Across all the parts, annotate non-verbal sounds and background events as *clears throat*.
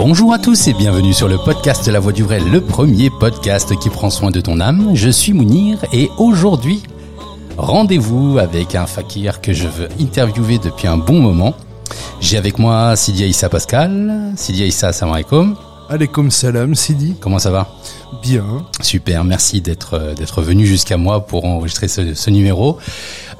Bonjour à tous et bienvenue sur le podcast La Voix du Vrai, le premier podcast qui prend soin de ton âme. Je suis Mounir et aujourd'hui, rendez-vous avec un fakir que je veux interviewer depuis un bon moment. J'ai avec moi Sidia Issa Pascal. Sidia Issa, salam alaikum. Alaikum salam, Sidi. Comment ça va? Bien. Super, merci d'être euh, d'être venu jusqu'à moi pour enregistrer ce, ce numéro.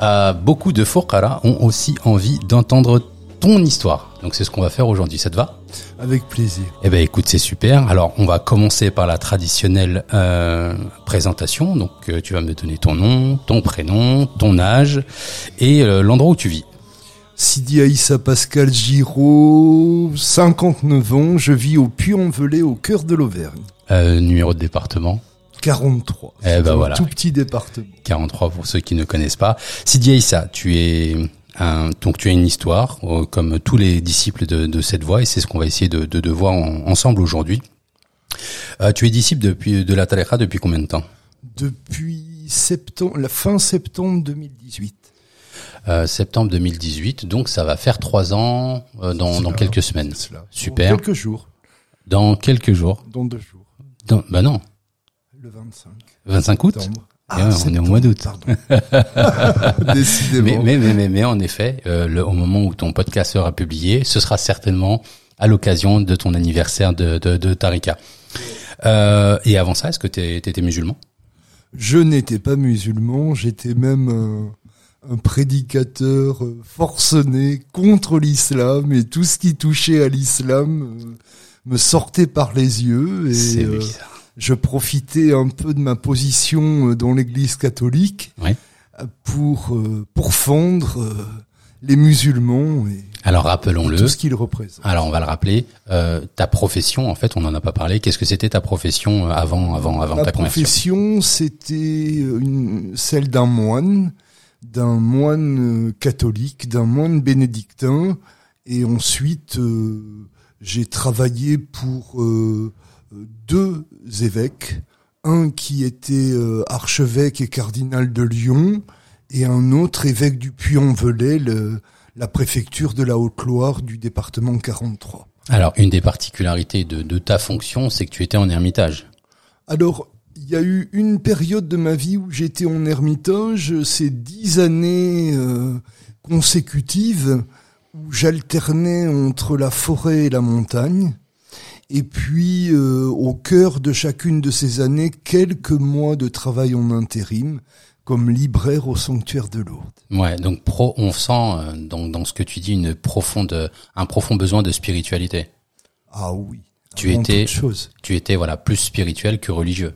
Euh, beaucoup de Fokara ont aussi envie d'entendre ton histoire. Donc c'est ce qu'on va faire aujourd'hui. Ça te va? Avec plaisir. Eh ben écoute, c'est super. Alors on va commencer par la traditionnelle euh, présentation. Donc euh, tu vas me donner ton nom, ton prénom, ton âge et euh, l'endroit où tu vis. Sidi Aïssa Pascal Giraud, 59 ans, je vis au Puy-en-Velay, au cœur de l'Auvergne. Euh, numéro de département 43. Eh ben voilà. Tout petit département. 43 pour ceux qui ne connaissent pas. Sidi Aïssa, tu es un, donc tu as une histoire euh, comme tous les disciples de, de cette voie et c'est ce qu'on va essayer de, de, de voir en- ensemble aujourd'hui. Euh, tu es disciple depuis de la Tariqa depuis combien de temps? Depuis septembre, la fin septembre 2018. Euh, Septembre 2018, donc ça va faire trois ans euh, dans, dans quelques semaines. Super. Dans quelques jours. Dans quelques jours. Dans deux jours. Dans, bah non, Le 25 25 août? septembre. Ouais, on est au mois d'août. *laughs* Décidément. Mais, mais, mais, mais, mais en effet, euh, le, au moment où ton podcast sera publié, ce sera certainement à l'occasion de ton anniversaire de, de, de Tarika. Euh, et avant ça, est-ce que tu étais musulman? Je n'étais pas musulman, j'étais même un, un prédicateur euh, forcené contre l'islam et tout ce qui touchait à l'islam euh, me sortait par les yeux C'est euh, bizarre. Je profitais un peu de ma position euh, dans l'église catholique Ouais. pour euh, pour fendre euh, les musulmans et Alors tout rappelons-le. ce qu'ils représentent. Alors on va le rappeler. Euh, ta profession, en fait, on n'en a pas parlé. Qu'est-ce que c'était ta profession euh, avant, avant, avant Ma ta conversion? profession, c'était celle d'un moine, d'un moine euh, catholique, d'un moine bénédictin, et ensuite euh, j'ai travaillé pour deux évêques, un qui était euh, archevêque et cardinal de Lyon, et un autre évêque du Puy-en-Velay, la préfecture de la Haute-Loire du département 43. Alors, une des particularités de, de ta fonction, c'est que tu étais en ermitage. Alors, il y a eu une période de ma vie où j'étais en ermitage, ces dix années euh, consécutives où j'alternais entre la forêt et la montagne. Et puis, euh, au cœur de chacune de ces années, quelques mois de travail en intérim, comme libraire au sanctuaire de Lourdes. Ouais, donc pro, on sent euh, dans, dans ce que tu dis une profonde, un profond besoin de spiritualité. Ah oui. Tu étais- chose. Tu étais voilà plus spirituel que religieux.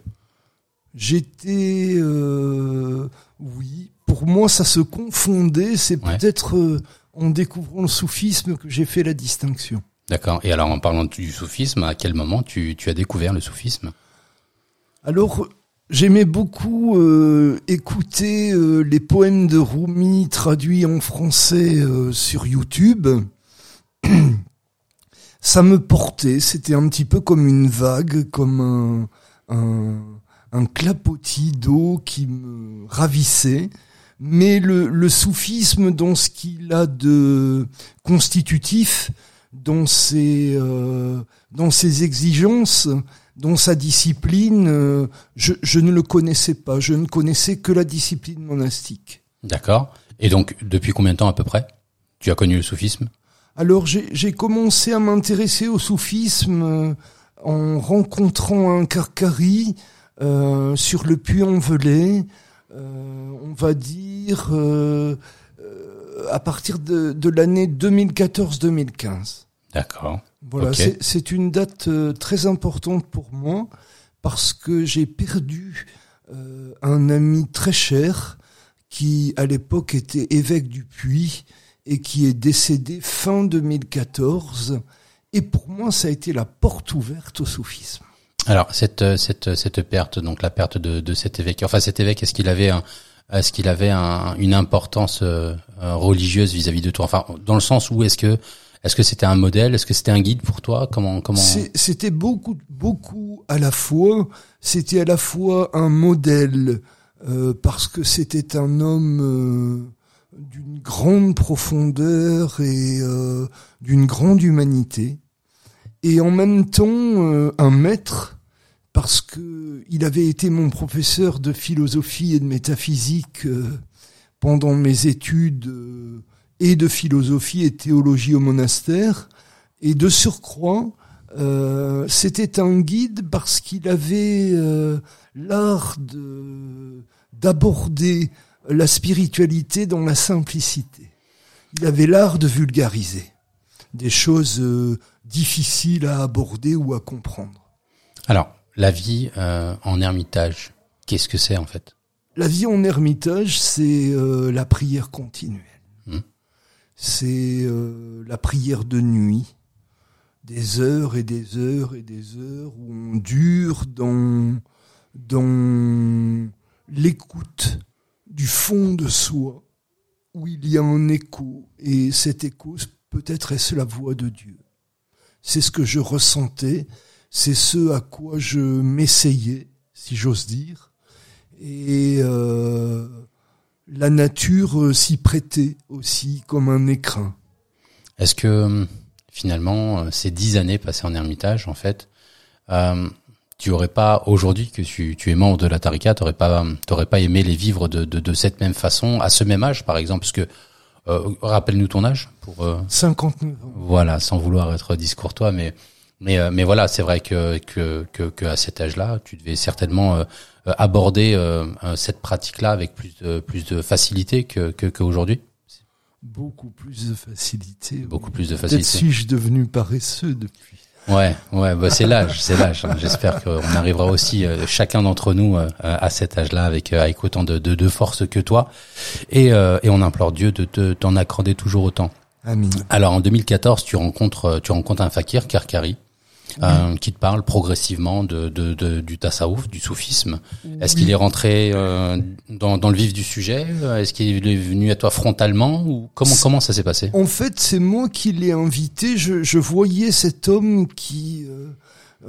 J'étais, euh, oui, pour moi ça se confondait. C'est Ouais. peut-être euh, en découvrant le soufisme que j'ai fait la distinction. D'accord. Et alors en parlant du soufisme, à quel moment tu, as découvert le soufisme? Alors, j'aimais beaucoup euh, écouter euh, les poèmes de Rumi traduits en français euh, sur YouTube. *clears throat* Ça me portait, c'était un petit peu comme une vague, comme un, un, clapotis d'eau qui me ravissait. Mais le soufisme, dans ce qu'il a de constitutif, dans ses, euh, dans ses exigences, dans sa discipline, euh, je, je ne le connaissais pas. Je ne connaissais que la discipline monastique. D'accord. Et donc depuis combien de temps à peu près? Tu as connu le soufisme? Alors j'ai commencé à m'intéresser au soufisme euh, en rencontrant un Karkari euh, sur le Puy-en-Velay, euh, on va dire euh, à partir de, de l'année 2014-2015. D'accord. Voilà, Ok. c'est- c'est une date euh, très importante pour moi parce que j'ai perdu euh, un ami très cher qui à l'époque était évêque du Puy et qui est décédé fin 2014. Et pour moi, ça a été la porte ouverte au soufisme. Alors cette euh, cette cette perte, donc la perte de, de cet évêque. Enfin cet évêque, est-ce qu'il avait un est-ce qu'il avait un- une importance euh, euh, religieuse vis-à-vis de toi Enfin dans le sens où est-ce que est-ce que c'était un modèle? Est-ce que c'était un guide pour toi? Comment comment? C'était beaucoup, beaucoup à la fois. C'était à la fois un modèle euh, parce que c'était un homme euh, d'une grande profondeur et euh, d'une grande humanité. et en même temps euh, un maître parce que il avait été mon professeur de philosophie et de métaphysique euh, pendant mes études euh, et de philosophie et théologie au monastère et de surcroît c'était un guide parce qu'il avait l'art de d'aborder la spiritualité dans la simplicité. Il avait l'art de vulgariser des choses euh, difficiles à aborder ou à comprendre. Alors, la vie euh, en ermitage, qu'est-ce que c'est en fait? La vie en ermitage, c'est euh, la prière continuelle. Hmm. C'est la prière de nuit, des heures et des heures et des heures où on dure dans, dans l'écoute du fond de soi, où il y a un écho, et cet écho Peut-être est-ce la voix de Dieu. C'est ce que je ressentais, c'est ce à quoi je m'essayais, si j'ose dire. Et euh, la nature s'y prêtait aussi comme un écrin. Est-ce que finalement, ces dix années passées en ermitage, en fait, euh, tu aurais pas aujourd'hui que tu, tu, es membre de la Tarika, t'aurais pas, t'aurais pas aimé les vivre de, de, de, cette même façon, à ce même âge, par exemple, parce que euh, Rappelle-nous ton âge pour. Euh... 59 Voilà, sans vouloir être discourtois, mais mais euh, mais voilà, c'est vrai que, que que que à cet âge-là, tu devais certainement euh, aborder cette pratique-là avec plus de plus de facilité que que qu'aujourd'hui. Beaucoup plus de facilité. Beaucoup plus de facilité. Suis-je devenu paresseux depuis. Ouais, ouais, bah c'est l'âge, c'est l'âge. Hein. J'espère qu'on arrivera aussi euh, chacun d'entre nous euh, à cet âge-là avec euh, avec autant de, de, de, force que toi, et et on implore Dieu de t'en accorder toujours autant. Amen. Alors en 2014, tu rencontres tu rencontres un fakir, Karkari, euh, qui te parle progressivement de, de, de du tasawuf, du soufisme. Est-ce qu'il est rentré euh, dans, dans le vif du sujet Est-ce qu'il est venu à toi frontalement ou comment comment ça s'est passé? En fait, c'est moi qui l'ai invité. Je, je, voyais cet homme qui euh,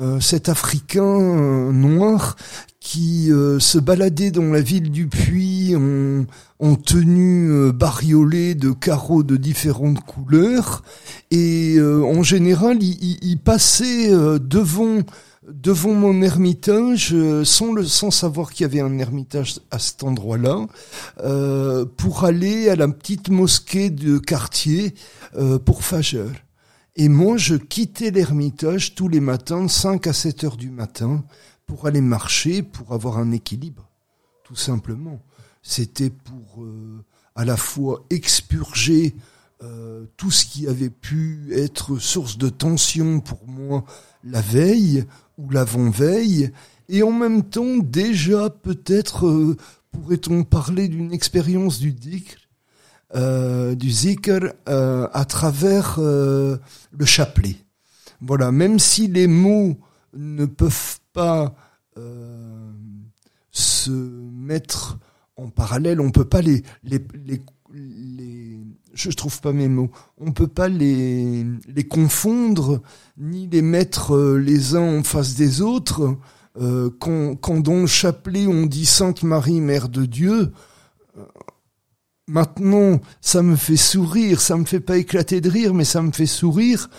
euh cet Africain noir qui euh, se baladait dans la ville du Puy en, en tenue euh, bariolée de carreaux de différentes couleurs et euh, en général il, il, passait devant devant mon ermitage sans le sans savoir qu'il y avait un ermitage à cet endroit-là pour aller à la petite mosquée de quartier pour Fajr. Et moi, je quittais l'ermitage tous les matins, 5 à 7 heures du matin, pour aller marcher, pour avoir un équilibre, tout simplement. C'était pour euh, à la fois expurger euh, tout ce qui avait pu être source de tension pour moi la veille ou l'avant-veille, et en même temps déjà peut-être euh, pourrait-on parler d'une expérience du dhikr, du zikr à travers le chapelet. Voilà, même si les mots ne peuvent pas euh, se mettre en parallèle, on peut pas les, les, les, je trouve pas mes mots, on peut pas les, les confondre ni les mettre euh, les uns en face des autres. Euh, quand, quand dans le chapelet on dit Sainte Marie, Mère de Dieu, maintenant ça me fait sourire, ça me fait pas éclater de rire, mais ça me fait sourire.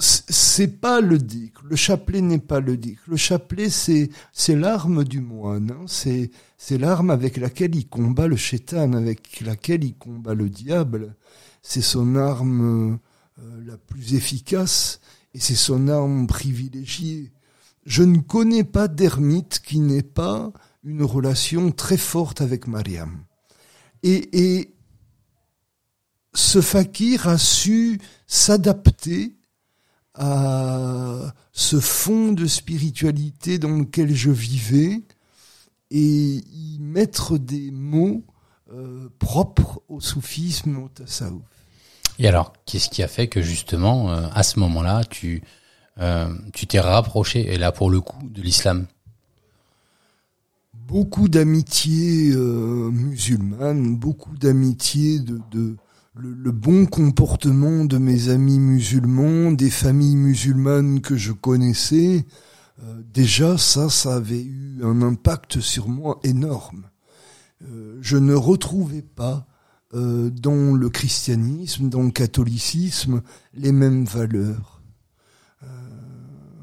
C'est pas le dic. Le chapelet n'est pas le dic. Le chapelet, c'est c'est l'arme du moine. Hein. C'est c'est l'arme avec laquelle il combat le chétan, avec laquelle il combat le diable. C'est son arme euh, la plus efficace et c'est son arme privilégiée. Je ne connais pas d'ermite qui n'ait pas une relation très forte avec Mariam. Et, et ce fakir a su s'adapter à ce fond de spiritualité dans lequel je vivais et y mettre des mots euh, propres au soufisme, au tasawuf. Et alors, qu'est-ce qui a fait que justement, euh, à ce moment-là, tu euh, tu t'es rapproché, et là pour le coup, de l'islam? Beaucoup d'amitié musulmane, beaucoup d'amitié de, de le, bon comportement de mes amis musulmans, des familles musulmanes que je connaissais, euh, déjà ça, ça avait eu un impact sur moi énorme. Euh, je ne retrouvais pas euh, dans le christianisme, dans le catholicisme, les mêmes valeurs.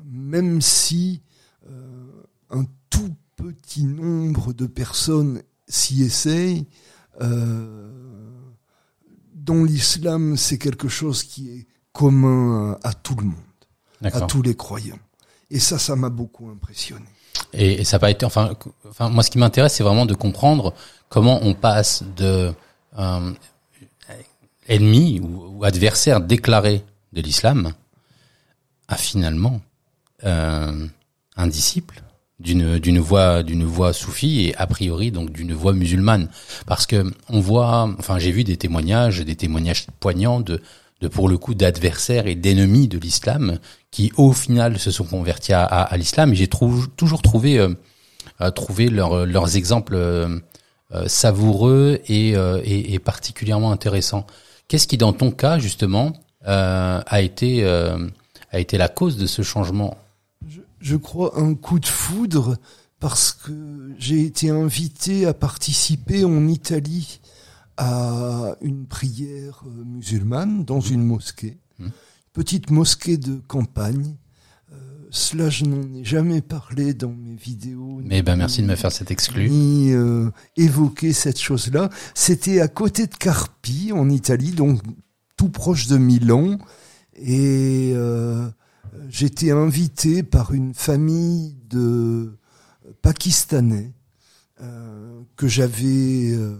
Même si un tout petit nombre de personnes s'y essayent, dans l'islam, c'est quelque chose qui est commun à, à tout le monde, à tous les croyants. Et ça, ça m'a beaucoup impressionné. Et, et ça n'a pas été, enfin, moi, ce qui m'intéresse, c'est vraiment de comprendre comment on passe de euh, ennemi ou, ou adversaire déclaré de l'islam à finalement euh, un disciple d'une d'une voie d'une voie soufie et a priori donc d'une voie musulmane. Parce que on voit enfin j'ai vu des témoignages des témoignages poignants de de pour le coup d'adversaires et d'ennemis de l'islam qui au final se sont convertis à, à, à l'islam. Et j'ai trou- toujours trouvé euh, euh, trouvé leurs leurs exemples euh, euh, savoureux et, euh, et, et particulièrement intéressants. Qu'est-ce qui dans ton cas justement euh, a été a été la cause de ce changement? Je, crois un coup de foudre parce que j'ai été invité à participer en Italie à une prière euh, musulmane dans une mosquée, Hmm. petite mosquée de campagne. Euh, cela, je n'en ai jamais parlé dans mes vidéos. mais ben ni- merci de me faire cet exclu ni euh, évoquer cette chose-là. C'était à côté de Carpi, en Italie, donc tout proche de Milan. Et euh, j'étais invité par une famille de Pakistanais euh, que j'avais euh,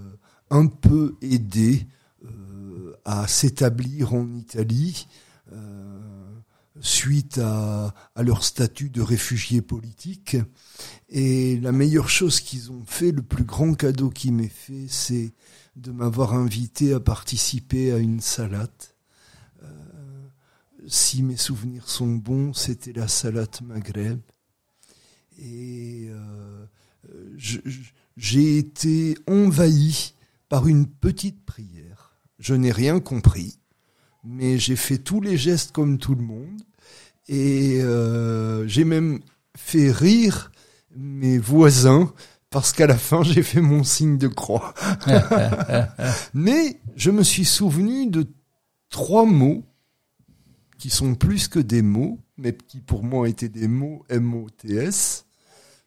un peu aidé euh, à s'établir en Italie. suite à, à leur statut de réfugiés politiques. Et la meilleure chose qu'ils ont fait, le plus grand cadeau qu'ils m'aient fait, c'est de m'avoir invité à participer à une salade. Si mes souvenirs sont bons, c'était la salade Maghreb. Et euh, j'ai été envahi par une petite prière. Je n'ai rien compris, mais j'ai fait tous les gestes comme tout le monde. Et euh, j'ai même fait rire mes voisins parce qu'à la fin j'ai fait mon signe de croix. *laughs* Mais je me suis souvenu de trois mots qui sont plus que des mots, mais qui pour moi étaient des mots M-O-T-S.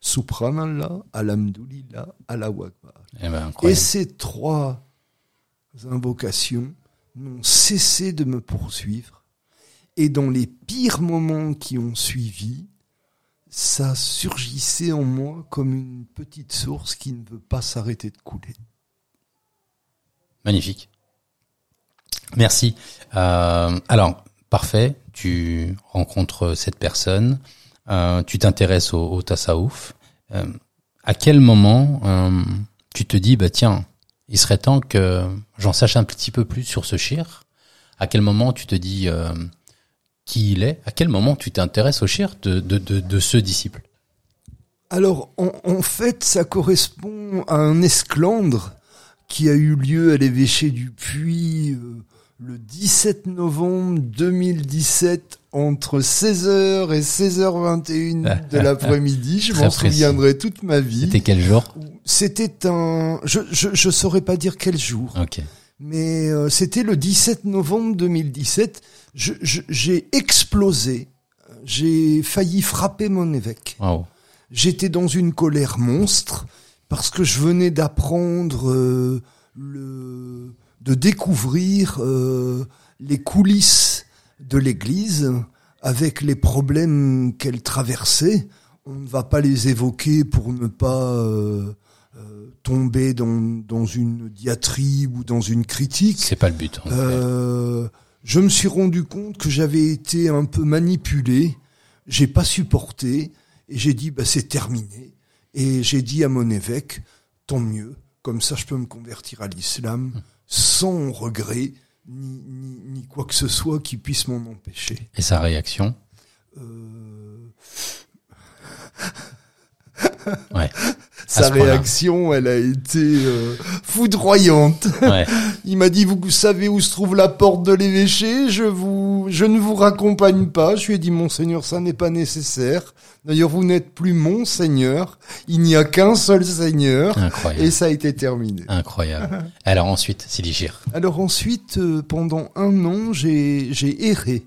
Subhanallah, Alhamdulillah, Allahu Akbar. Eh ben, Et ces trois invocations n'ont cessé de me poursuivre. Et dans les pires moments qui ont suivi, ça surgissait en moi comme une petite source qui ne veut pas s'arrêter de couler. Magnifique. Merci. Euh, alors, parfait. Tu rencontres cette personne. euh, tu t'intéresses au, au. Euh, à quel moment euh, tu te dis, bah tiens, il serait temps que j'en sache un petit peu plus sur ce shir? À quel moment tu te dis euh, qui il est? À quel moment tu t'intéresses au shir de, de, de, de ce disciple? Alors, en, en fait, ça correspond à un esclandre qui a eu lieu à l'évêché du Puy euh, le 17 novembre 2017 entre 16h et 16h21 de l'après-midi. Je Très m'en souviendrai toute ma vie. C'était quel jour? C'était un... Je, je, je saurais pas dire quel jour. Ok. Mais euh, c'était le 17 novembre 2017. Je- je- J'ai explosé. J'ai failli frapper mon évêque. Wow. J'étais dans une colère monstre parce que je venais d'apprendre euh, le de découvrir euh, les coulisses de l'Église avec les problèmes qu'elle traversait. On ne va pas les évoquer pour ne pas euh, euh, tomber dans, dans une diatribe ou dans une critique. C'est pas le but. en. Euh, je me suis rendu compte que j'avais été un peu manipulé, j'ai pas supporté, et j'ai dit bah c'est terminé. Et j'ai dit à mon évêque, tant mieux, comme ça je peux me convertir à l'islam sans regret ni, ni, ni quoi que ce soit qui puisse m'en empêcher. Et sa réaction Euh, Ouais. *laughs* Sa réaction, elle a été euh, foudroyante. Ouais. *laughs* Il m'a dit, vous savez où se trouve la porte de l'évêché? Je vous, je ne vous raccompagne pas. Je lui ai dit, monseigneur, ça n'est pas nécessaire. D'ailleurs, vous n'êtes plus monseigneur. Il n'y a qu'un seul seigneur. Incroyable. Et ça a été terminé. Incroyable. *laughs* Alors ensuite, Sidi Chir. Alors ensuite, euh, pendant un an, j'ai j'ai erré.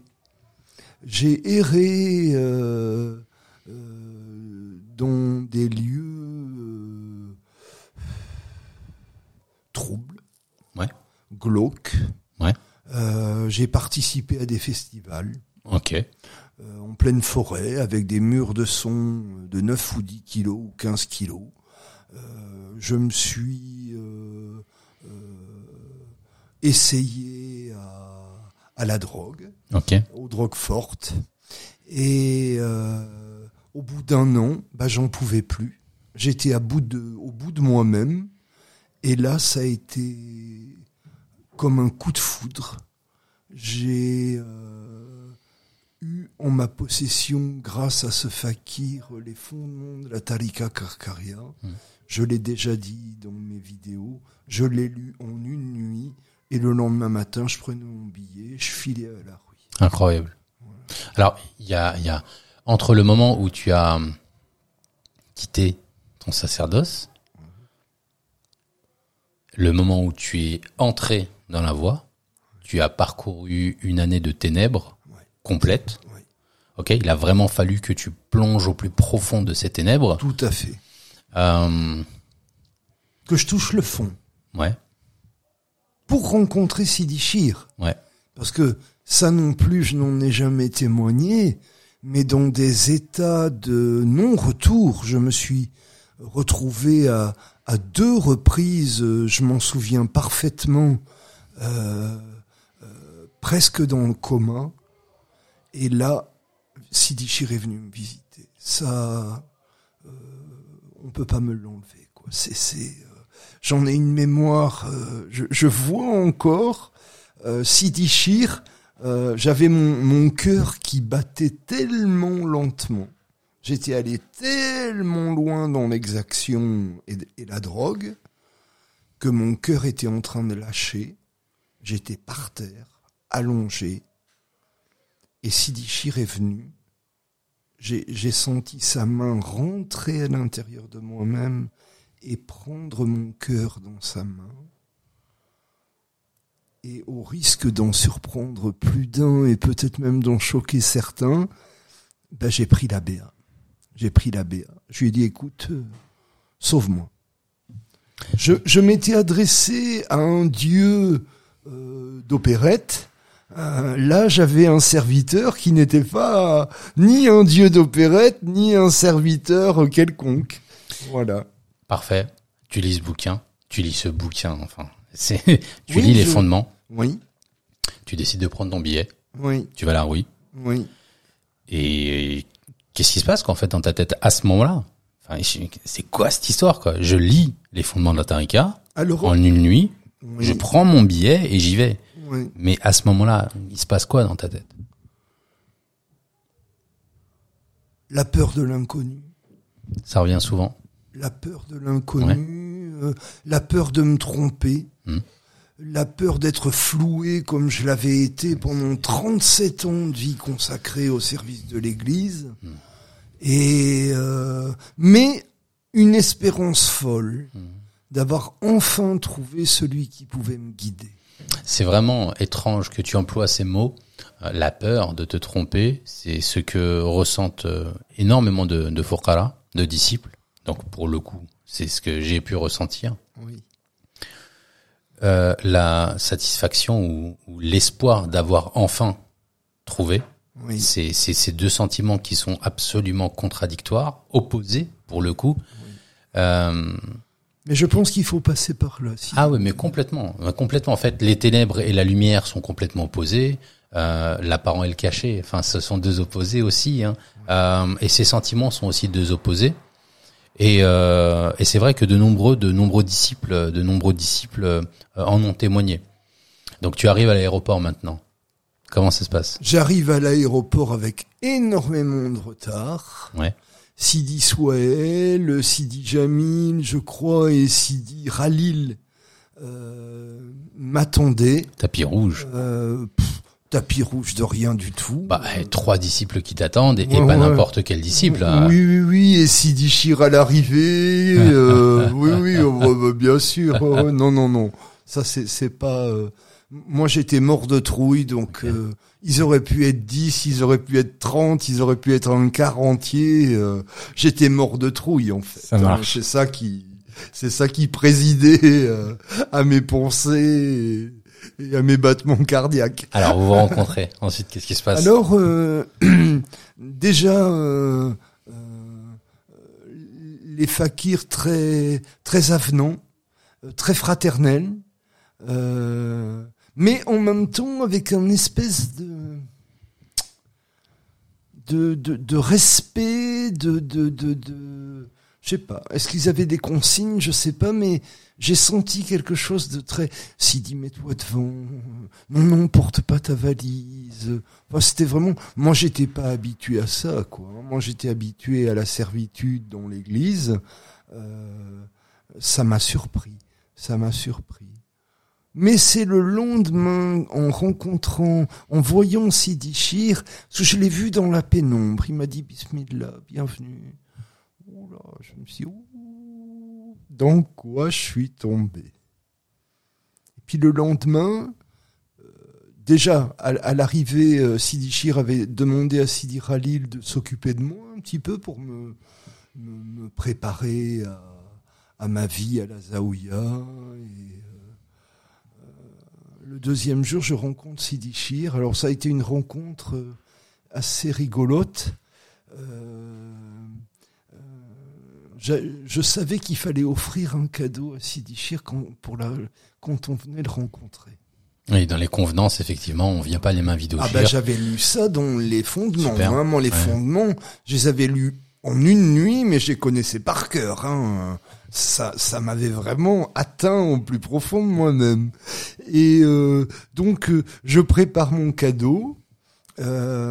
J'ai erré euh, euh, dans des lieux Ouais. glauques. Ouais. Euh, j'ai participé à des festivals Ok. euh, en pleine forêt avec des murs de son de 9 ou 10 kilos ou 15 kilos. Euh, je me suis essayé à, à la drogue, aux drogues fortes. Et au bout d'un an, bah, j'en pouvais plus. J'étais à bout de, au bout de moi-même. Et là, ça a été comme un coup de foudre. J'ai euh, eu en ma possession, grâce à ce fakir, les fondements de la Tarika Karkaria. Je l'ai déjà dit dans mes vidéos. Je l'ai lu en une nuit. Et le lendemain matin, je prenais mon billet, je filais à la rue. Incroyable. Alors, il y a, y a, entre le moment où tu as hum, quitté ton sacerdoce, le moment où tu es entré dans la voie, tu as parcouru une année de ténèbres Ouais. complète. Ouais. Ok, il a vraiment fallu que tu plonges au plus profond de ces ténèbres. Tout à fait. Euh, Que je touche le fond. ouais, Pour rencontrer Sidi ouais, Parce que ça non plus, je n'en ai jamais témoigné, mais dans des états de non-retour, je me suis retrouvé à, à deux reprises, euh, je m'en souviens parfaitement, euh, euh, presque dans le coma. Et là, Sidi Chir est venu me visiter. Ça, euh, on peut pas me l'enlever. Quoi. C'est, c'est, j'en ai une mémoire. je, vois encore Sidi Chir. euh, j'avais mon, mon cœur qui battait tellement lentement. J'étais allé tellement loin dans l'exaction et, la drogue que mon cœur était en train de lâcher. J'étais par terre, allongé, et Sidi Chir est venu. J'ai j'ai senti sa main rentrer à l'intérieur de moi-même et prendre mon cœur dans sa main. Et au risque d'en surprendre plus d'un et peut-être même d'en choquer certains, ben j'ai pris la BA. J'ai pris la BA. Je lui ai dit, écoute, euh, sauve-moi. Je, je m'étais adressé à un dieu euh, d'opérette. Euh, là, j'avais un serviteur qui n'était pas ni un dieu d'opérette, ni un serviteur quelconque. Voilà. parfait. Tu lis ce bouquin, tu lis ce bouquin, enfin, *laughs* tu Oui, lis les fondements, Oui, tu décides de prendre ton billet, oui, tu vas à la rue, oui. Et qu'est-ce qui se passe qu'en fait dans ta tête à ce moment-là? Enfin, C'est quoi cette histoire quoi? Je lis les fondements de la Tarika Alors, en une nuit, oui, je prends mon billet et j'y vais. oui. Mais à ce moment-là, il se passe quoi dans ta tête? La peur de l'inconnu. Ça revient souvent. la peur de l'inconnu, euh, la peur de me tromper, Hmm. La peur d'être floué comme je l'avais été pendant 37 ans de vie consacrée au service de l'Église, Hmm. et euh, mais une espérance folle Hmm. d'avoir enfin trouvé celui qui pouvait me guider. C'est vraiment étrange que tu emploies ces mots. Euh, La peur de te tromper, c'est ce que ressentent euh, énormément de, de de disciples. Donc pour le coup, c'est ce que j'ai pu ressentir. Oui, Euh, la satisfaction ou, ou l'espoir d'avoir enfin trouvé, oui, c'est c'est ces deux sentiments qui sont absolument contradictoires, opposés pour le coup. Euh, mais je pense qu'il faut passer par là. si- ah oui, mais complètement, complètement. En fait, les ténèbres et la lumière sont complètement opposés. Euh, L'apparent et le caché, enfin, ce sont deux opposés aussi. Hein. Euh, et ces sentiments sont aussi deux opposés. Et, euh, et c'est vrai que de nombreux, de nombreux disciples, de nombreux disciples euh, en ont témoigné. Donc tu arrives à l'aéroport maintenant. Comment ça se passe? J'arrive à l'aéroport avec énormément de retard. Ouais. Sidi Souael, Sidi Jamil, je crois, et Sidi Ralil euh, m'attendaient. Tapis rouge. Euh, tapis rouge de rien du tout. Bah, eh, trois disciples qui t'attendent et, pas ouais. n'importe quel disciple. hein. Oui, oui, oui, et Sidi Chir à l'arrivée. *laughs* euh, oui, oui, oh, bah, bah, bien sûr. oh, ouais, non, non, non. Ça, c'est, c'est pas. euh, Moi, j'étais mort de trouille, donc euh, ils auraient pu être 10, ils auraient pu être 30, ils auraient pu être un quart entier. euh, j'étais mort de trouille, en fait. Ça marche. C'est ça qui, c'est ça qui présidait euh, à mes pensées et, *laughs* et à mes battements cardiaques. Alors, vous vous rencontrez. *laughs* Ensuite, qu'est-ce qui se passe? Alors, euh, *clears throat* déjà, euh, euh, les fakirs très très avenants, euh, très fraternels, euh, mais en même temps avec un espèce de de, de, de respect, de, de, de, de je sais pas. Est-ce qu'ils avaient des consignes? Je sais pas, mais j'ai senti quelque chose de très. Sidi, mets-toi devant. Non, non, porte pas ta valise. Enfin, c'était vraiment. Moi, j'étais pas habitué à ça, quoi. Moi, j'étais habitué à la servitude dans l'Église. Euh, ça m'a surpris. Ça m'a surpris. Mais c'est le lendemain, en rencontrant, en voyant Sidi Chir, que je l'ai vu dans la pénombre. Il m'a dit Bismillah, bienvenue. Je me suis dans quoi je suis tombé Et puis le lendemain, euh, déjà, à, l'arrivée, euh, Sidi Chir avait demandé à Sidi Khalil de s'occuper de moi un petit peu pour me, préparer à, ma vie à la Zaouia. Et, euh, euh, le deuxième jour, je rencontre Sidi Chir. Alors ça a été une rencontre assez rigolote. Je, je savais qu'il fallait offrir un cadeau à Sidi Chir quand, pour la, quand on venait le rencontrer. Oui, dans les convenances, effectivement, on vient pas les mains vides au Ah bah j'avais lu ça dans les fondements, Super. vraiment les Ouais. fondements. Je les avais lus en une nuit, mais je les connaissais par cœur. Hein. Ça, ça m'avait vraiment atteint au plus profond de moi-même. Et euh, donc euh, je prépare mon cadeau. Euh,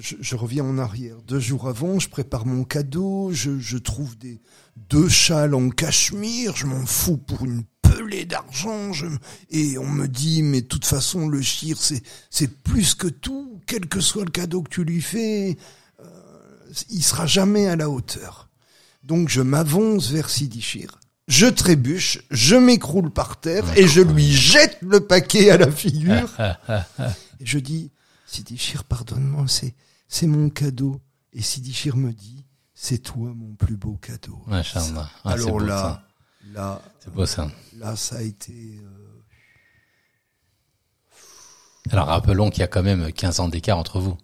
je, je reviens en arrière. Deux jours avant, je prépare mon cadeau. Je, je trouve des deux châles en cachemire. Je m'en fous pour une pelée d'argent. Je, et on me dit, mais de toute façon, le chir, c'est c'est plus que tout. Quel que soit le cadeau que tu lui fais, euh, il sera jamais à la hauteur. Donc je m'avance vers Sidi Chir. Je trébuche, je m'écroule par terre et je lui jette le paquet à la figure. *laughs* Et je dis, Sidi Chir, pardonne-moi, c'est, c'est mon cadeau. Et Sidi Chir me dit, c'est toi mon plus beau cadeau. Ah, Alors beau, là, ça. là, beau ça. là, ça a été. euh, Alors rappelons qu'il y a quand même 15 ans d'écart entre vous.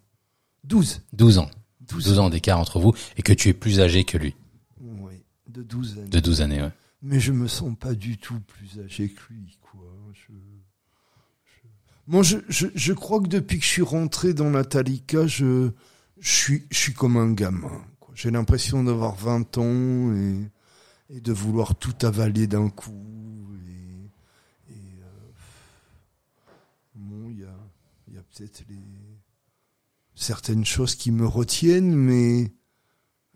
12. 12 ans. 12, 12 ans d'écart entre vous et que tu es plus âgé que lui. Oui, de 12 années. De 12 années, ouais. Mais je me sens pas du tout plus âgé que lui, quoi. Je- Moi, je, crois que depuis que je suis rentré dans la Talika, je, suis, comme un gamin. J'ai l'impression d'avoir 20 ans et, de vouloir tout avaler d'un coup. Et, euh, bon, il y a, peut-être certaines choses qui me retiennent, mais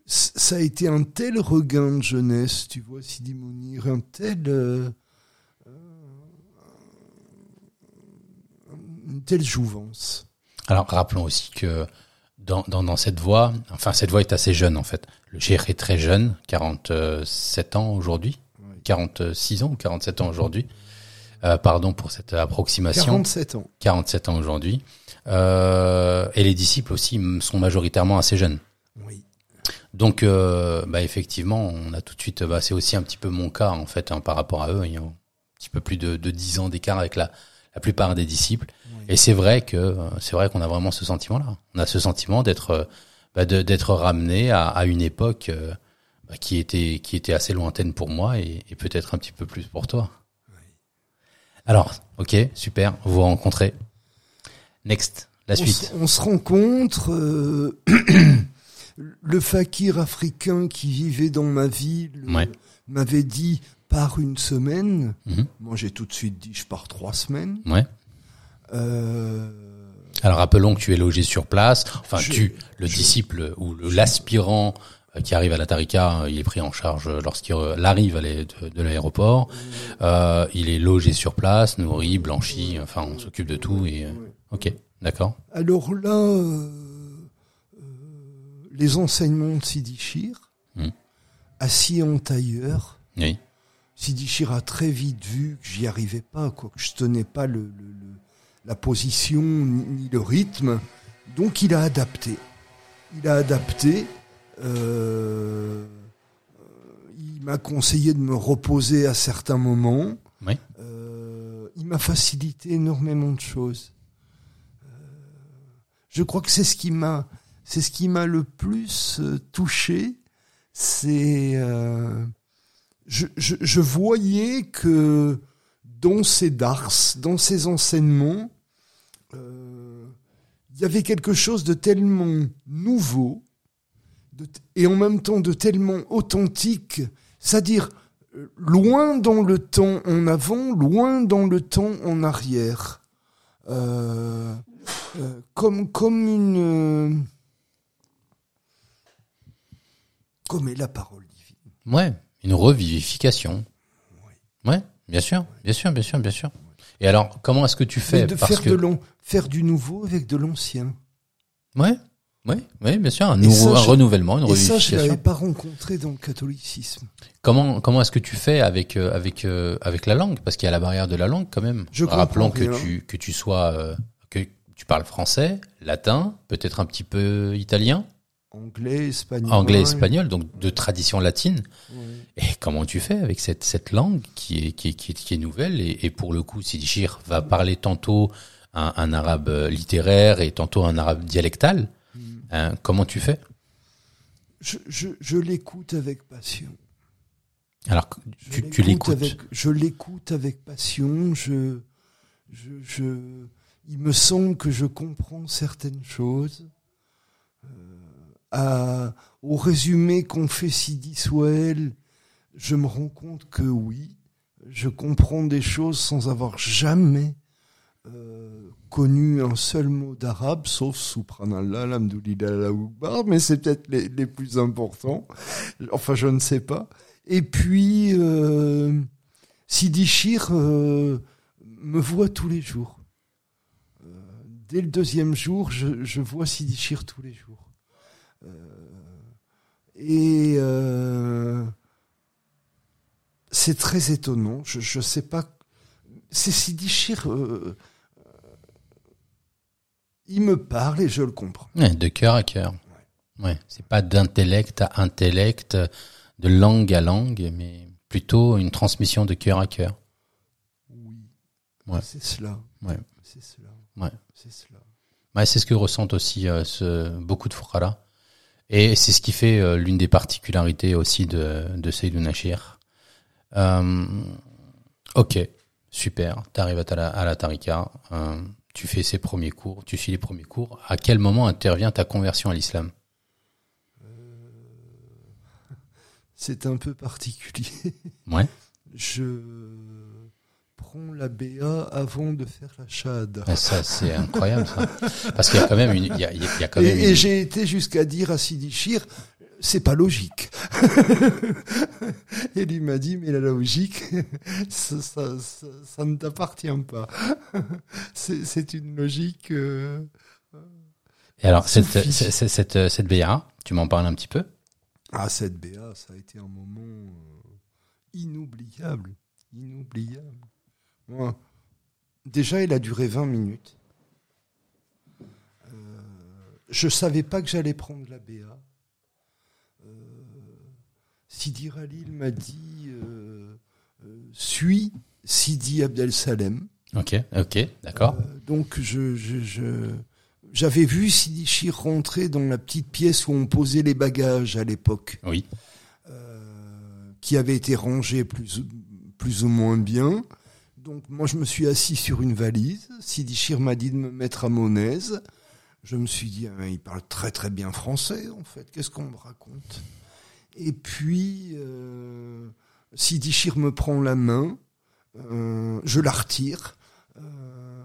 ça a été un tel regain de jeunesse, tu vois, Sidi Mounir, un tel, euh, une telle jouvence. Alors rappelons aussi que dans, dans, dans cette voie, enfin cette voie est assez jeune en fait. Le cheikh est très jeune, 47 ans aujourd'hui, Ouais. 46 ans ou 47 ans aujourd'hui. Euh, pardon pour cette approximation. 47 ans. 47 ans aujourd'hui. Euh, et les disciples aussi sont majoritairement assez jeunes. Oui. Donc, euh, bah effectivement, on a tout de suite, bah, c'est aussi un petit peu mon cas en fait hein, par rapport à eux. Il y a un petit peu plus de, de 10 ans d'écart avec la, la plupart des disciples. Oui. Et c'est vrai que euh, c'est vrai qu'on a vraiment ce sentiment-là. On a ce sentiment d'être euh, bah, d'être ramené à, à une époque euh, bah, qui était qui était assez lointaine pour moi et, et peut-être un petit peu plus pour toi. Alors, ok, super, vous vous rencontrez. Next, la On suite. On, se rencontre. euh, *clears throat* le fakir africain qui vivait dans ma ville Ouais. m'avait dit par une semaine. Mhm. Moi, j'ai tout de suite dit je pars trois semaines. Ouais. Euh, Alors rappelons que tu es logé sur place. Enfin, Je- tu, le je- disciple ou l'aspirant euh, qui arrive à la Tarika, il est pris en charge lorsqu'il arrive de, de l'aéroport. Euh, il est logé sur place, nourri, blanchi, enfin on s'occupe de tout. Et ok, d'accord. Alors là, les enseignements de Sidi Chir, hmm. assis en tailleur. Oui. Sidi Chir a très vite vu que j'y arrivais pas, quoi, que je tenais pas le, la position ni le rythme. Donc il a adapté. Il a adapté. Euh, il m'a conseillé de me reposer à certains moments. Oui. Euh, il m'a facilité énormément de choses. Euh, je crois que c'est ce qui m'a, c'est ce qui m'a le plus euh, touché. C'est, euh, je, voyais que dans ces dars, dans ces enseignements, euh, il y avait quelque chose de tellement nouveau et en même temps de tellement authentique, c'est-à-dire loin dans le temps en avant, loin dans le temps en arrière, euh, euh, comme comme une comme est la parole divine. Ouais, une revivification. Ouais, bien sûr, bien sûr, bien sûr, bien sûr. Et alors, comment est-ce que tu fais de faire de long, faire du nouveau avec de l'ancien. Ouais, oui, oui, bien sûr, un, nouveau, un renouvellement, une et ça, je l'avais pas rencontré dans le catholicisme. Comment comment est-ce que tu fais avec euh, avec euh, avec la langue? Parce qu'il y a la barrière de la langue quand même. Je Rappelons que tu que tu sois euh, que tu parles français, latin, peut-être un petit peu italien. Anglais, espagnol. Anglais, espagnol, donc de tradition latine. Et comment tu fais avec cette, cette langue qui est, qui est, qui est, nouvelle et, et, pour le coup, Sidichir va parler tantôt un, un, arabe littéraire et tantôt un arabe dialectal. Mm. Hein, comment tu fais? Je, je, je l'écoute avec passion. Alors, tu, tu l'écoutes Je l'écoute avec passion. Je, je, je, il me semble que je comprends certaines choses à, au résumé qu'on fait Sidi je me rends compte que oui, je comprends des choses sans avoir jamais euh, connu un seul mot d'arabe, sauf Subhanallah, Alhamdoulilah, mais c'est peut-être les, plus importants. Enfin, je ne sais pas. Et puis, euh, Sidi euh, me voit tous les jours. Euh, dès le deuxième jour, je, je vois Sidi Chir tous les jours. Euh, et euh, c'est très étonnant. Je ne sais pas. C'est Sidi Chir. Euh, il me parle et je le comprends. de cœur à cœur. Ouais. C'est pas d'intellect à intellect, de langue à langue, mais plutôt une transmission de cœur à cœur. Oui. Ouais. C'est cela. Ouais. C'est cela. Ouais. C'est cela. Ouais, c'est ce que ressentent aussi ce, beaucoup de Foukhara. Et c'est ce qui fait euh, l'une des particularités aussi de, de Seydou Nachir. Euh, ok, super. Tu arrives à, la, à la Tarika, euh, tu fais ses premiers cours, tu suis les premiers cours. À quel moment intervient ta conversion à l'islam? Euh, *laughs* C'est un peu particulier. Ouais. Je la BA avant de faire la chade. ça, c'est incroyable, ça. Parce qu'il y a quand même une, il y a, il y a quand même et, et j'ai été jusqu'à dire à Sidi Chir, c'est pas logique. *laughs* et lui m'a dit, mais la logique, *laughs* ça, ça, ça, ça ne t'appartient pas. *laughs* c'est une logique. Euh, et alors, cette, cette, cette, cette BA, tu m'en parles un petit peu? Ah, cette BA, ça a été un moment euh, inoubliable. Déjà, il a duré 20 minutes. Euh, je savais pas que j'allais prendre la BA. Euh, Sidi Ralil m'a dit euh, euh, suis Sidi Abdel Salem. Ok, ok, d'accord. donc je, je, j'avais vu Sidi Chir rentrer dans la petite pièce où on posait les bagages à l'époque. Oui. qui avait été rangé plus, plus ou moins bien. Donc moi je me suis assis sur une valise. Sidi Chir m'a dit de me mettre à mon aise. Je me suis dit, ah, il parle très très bien français en fait. Qu'est-ce qu'on me raconte? Et puis euh, Sidi Chir me prend la main, euh, je la retire. Euh,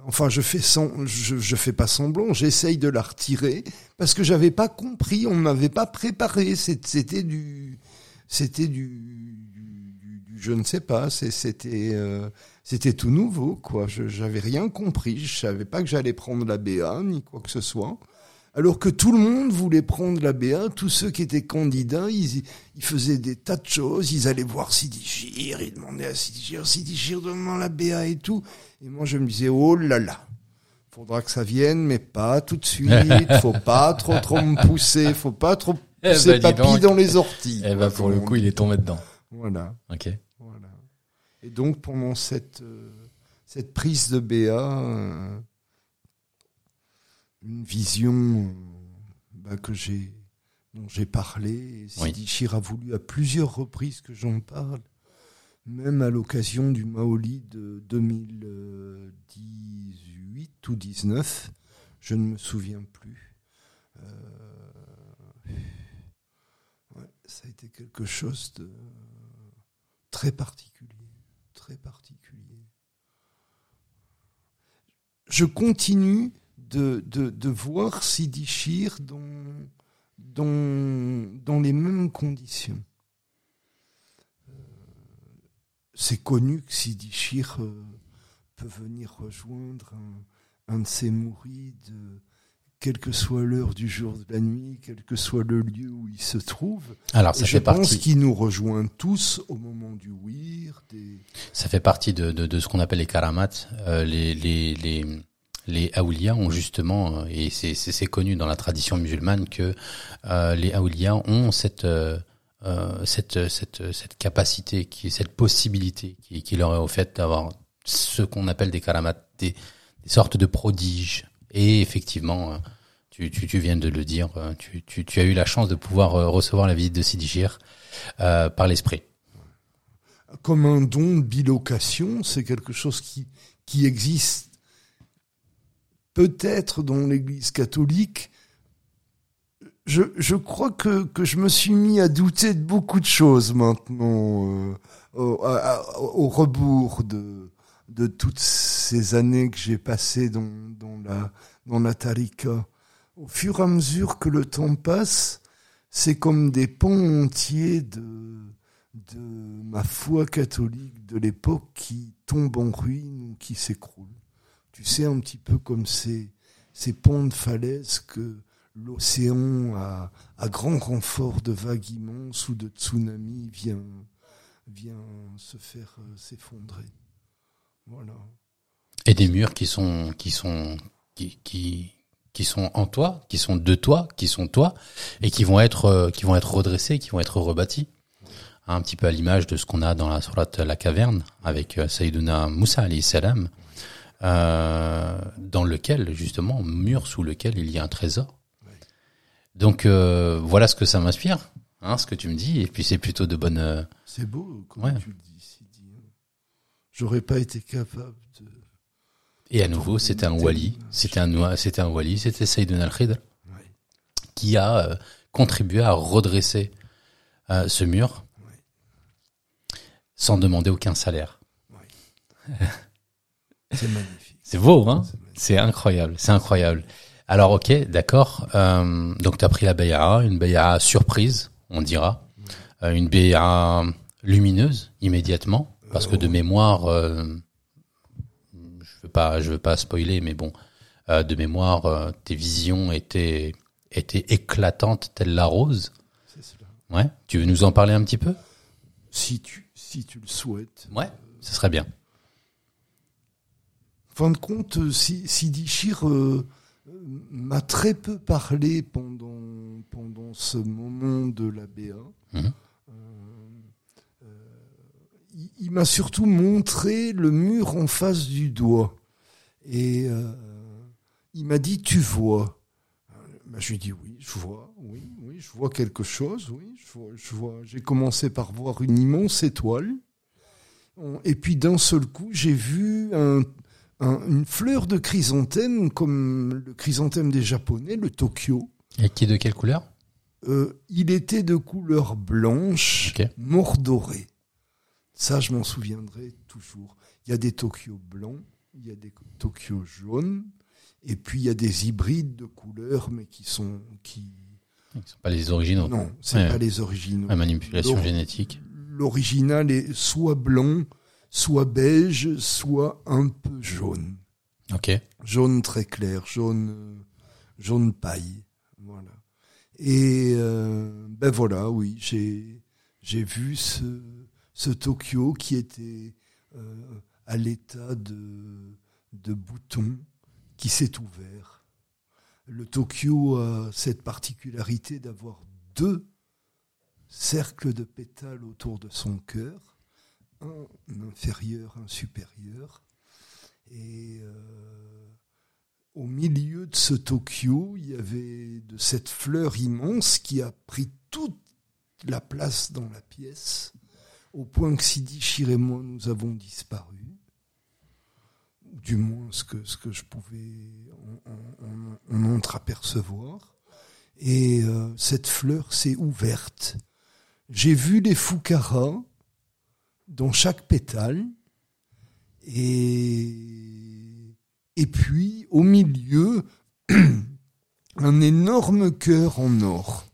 Enfin, je fais sem- je, je fais pas semblant, j'essaye de la retirer parce que j'avais pas compris, on m'avait pas préparé. C'était du, c'était du, je ne sais pas, c'était, euh, c'était tout nouveau quoi. Je j'avais rien compris, je savais pas que j'allais prendre la BA ni quoi que ce soit. Alors que tout le monde voulait prendre la BA, tous ceux qui étaient candidats, ils, ils faisaient des tas de choses, ils allaient voir Sidi Chir, ils demandaient à Sidi Chir, Sidi Chir demande la BA et tout. Et moi je me disais, oh là là, faudra que ça vienne, mais pas tout de suite, *laughs* faut pas trop trop me pousser, faut pas trop Eh pousser ben, dis papy donc. dans les orties. Eh ben, pour le coup, il est tombé dedans. Voilà, Ok. Et donc pendant cette, euh, cette prise de BA, euh, une vision bah, que j'ai dont j'ai parlé. Oui. Sidi Chir a voulu à plusieurs reprises que j'en parle, même à l'occasion du Maolid de 2018 ou 19, je ne me souviens plus. Euh, ouais, ça a été quelque chose de très particulier, particulier. Je continue de, voir Sidi Chir dans, dans, les mêmes conditions. Euh, C'est connu que Sidi Chir euh, peut venir rejoindre un, un de ses mourides, euh, quelle que soit l'heure du jour de la nuit, quel que soit le lieu où il se trouve. Alors, ça je fait pense partie. qu'il nous rejoint tous au moment du des, Ça fait partie de, de, de ce qu'on appelle les karamats. Euh, les, les, les, les Aoulias ont justement, euh, et c'est connu dans la tradition musulmane, que euh, les Aoulias ont cette, euh, cette, cette, cette capacité, qui, cette possibilité qui, qui leur est au fait d'avoir ce qu'on appelle des karamats, des, des sortes de prodiges. Et effectivement, tu, viens de le dire, euh, tu, as eu la chance de pouvoir euh, recevoir la visite de Sidi Chir, euh, par l'esprit. comme un don de bilocation, c'est quelque chose qui, existe peut-être dans l'Église catholique. Je, crois que, je me suis mis à douter de beaucoup de choses maintenant, au, rebours de, toutes ces années que j'ai passées dans, dans, la, dans la tarika. Au fur et à mesure que le temps passe, c'est comme des pans entiers de, de ma foi catholique de l'époque qui tombe en ruine ou qui s'écroule. Tu sais, un petit peu comme ces, ces ponts de falaise que l'océan, à, à grand renfort de vagues immenses ou de tsunamis, vient, vient se faire euh, s'effondrer. Voilà. Et des murs qui sont qui sont qui, qui qui sont en toi, qui sont de toi, qui sont toi, et qui vont être euh, qui vont être redressés, qui vont être rebâtis. Un petit peu à l'image de ce qu'on a dans la sourate La Caverne avec euh, Sayyiduna Moussa alayhi salam, euh, dans lequel justement mur sous lequel il y a un trésor. Donc euh, voilà ce que ça m'inspire, hein, ce que tu me dis, et puis c'est plutôt de bonnes. C'est beau, comme Ouais. tu le dis. J'aurais pas été capable. Et à nouveau, c'était un wali, c'était un c'était un wali, c'était Sayyiduna al-Khidr. Ouais. qui a euh, contribué à redresser euh, ce mur sans demander aucun salaire. C'est magnifique. *laughs* C'est beau, hein? C'est incroyable, c'est incroyable. Alors ok, d'accord. Euh, donc tu as pris la bay'a, une bay'a surprise, on dira, une bay'a lumineuse immédiatement, parce que de mémoire, veux pas, je veux pas spoiler, mais bon, euh, de mémoire, euh, tes visions étaient étaient éclatantes telle la rose. C'est cela. Ouais. Tu veux nous en parler un petit peu? Si tu, si tu le souhaites. Ouais. Ce serait bien. fin de compte, Si- Sidi Chir euh, m'a très peu parlé pendant, pendant ce moment de la BA. Mhm. Il m'a surtout montré le mur en face du doigt. Et euh, il m'a dit, tu vois. Ben, je lui ai dit, oui, je vois, oui, oui, je vois quelque chose, oui, je vois, je vois. J'ai commencé par voir une immense étoile. Et puis d'un seul coup, j'ai vu un, un- une fleur de chrysanthème, comme le chrysanthème des Japonais, le Tokyo. Et qui est de quelle couleur? Euh, il était de couleur blanche, mordorée. Ça, je m'en souviendrai toujours. Il y a des Tokyo blancs il y a des Tokyo jaunes, et puis il y a des hybrides de couleurs, mais qui sont qui. Ce sont pas les originaux. Non, c'est Ouais. pas les originaux. La manipulation génétique. L'original est soit blanc, soit beige, soit un peu jaune. Ok. jaune très clair, jaune jaune paille, voilà. Et euh, ben voilà, oui, j'ai j'ai vu ce ce Tokyo qui était euh, à l'état de bouton qui s'est ouvert. Le Tokyo a cette particularité d'avoir deux cercles de pétales autour de son cœur, un inférieur, un supérieur, et euh, au milieu de ce Tokyo, il y avait de cette fleur immense qui a pris toute la place dans la pièce, au point que Sidi Chir et moi, nous avons disparu. Du moins, ce que, je pouvais en, en entreapercevoir. Et euh, cette fleur s'est ouverte. J'ai vu les foucaras dans chaque pétale. Et, et puis, au milieu, *clears throat* un énorme cœur en or.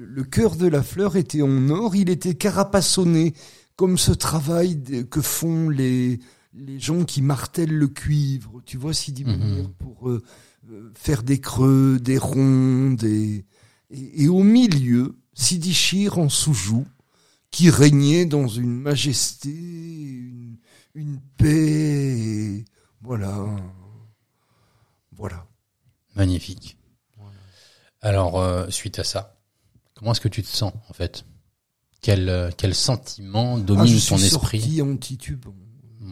Le, cœur de la fleur était en or, il était carapassonné, comme ce travail que font les, les gens qui martèlent le cuivre, tu vois, Sidi Mhm. Pour euh, euh, faire des creux, des ronds, des... Et, et au milieu, Sidi Chir en sous-joue, qui régnait dans une majesté, une, une paix, et voilà. Voilà. Magnifique. Alors, euh, suite à ça, comment est-ce que tu te sens, en fait? Quel, euh, quel sentiment Ah, domine je ton suis esprit? sorti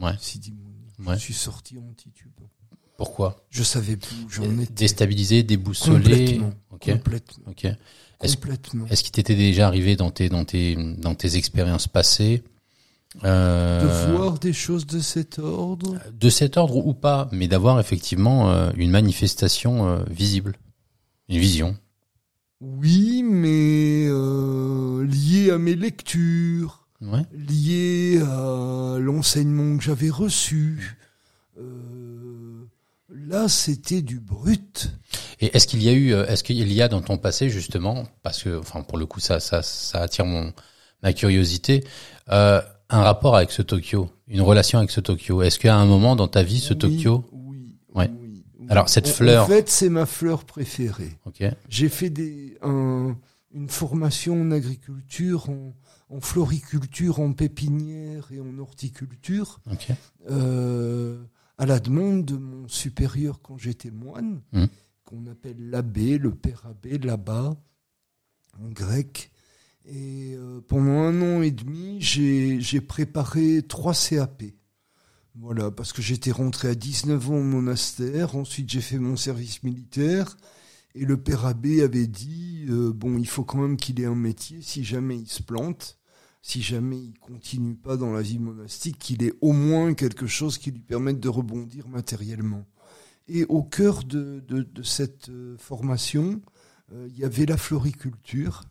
Ouais. Sidi Mounir. Ouais. Je suis sorti antitubant. Pourquoi? Je savais plus j'en étais. Déstabilisé, déboussolé Complètement. Ok. Complètement. Est-ce- qu'il t'était déjà arrivé dans tes dans tes dans tes expériences passées euh, De voir des choses de cet ordre? De cet ordre ou pas, mais d'avoir effectivement euh, une manifestation euh, visible, une vision. Oui, mais euh, lié à mes lectures, Ouais. lié à l'enseignement que j'avais reçu. Euh, là, c'était du brut. Et est-ce qu'il y a eu, euh, est-ce qu'il y a dans ton passé justement, parce que, enfin, pour le coup, ça, ça, ça attire mon ma curiosité, euh, un rapport avec ce Tokyo, une relation avec ce Tokyo? Est-ce qu'à un moment dans ta vie, ce Oui, Tokyo, Oui. Ouais. oui, oui. Alors, cette En- fleur- En fait, c'est ma fleur préférée. J'ai fait des, un- une formation en agriculture, en, en floriculture, en pépinière et en horticulture, euh, à la demande de mon supérieur quand j'étais moine, Mhm. qu'on appelle l'abbé, le père abbé, là-bas, en grec. Et euh, pendant un an et demi, j'ai préparé trois CAP. Voilà, parce que j'étais rentré à 19 ans au monastère, ensuite j'ai fait mon service militaire, et le père abbé avait dit, euh, bon, il faut quand même qu'il ait un métier, si jamais il se plante, si jamais il continue pas dans la vie monastique, qu'il ait au moins quelque chose qui lui permette de rebondir matériellement. Et au cœur de, cette euh, formation, euh, il y avait la floriculture.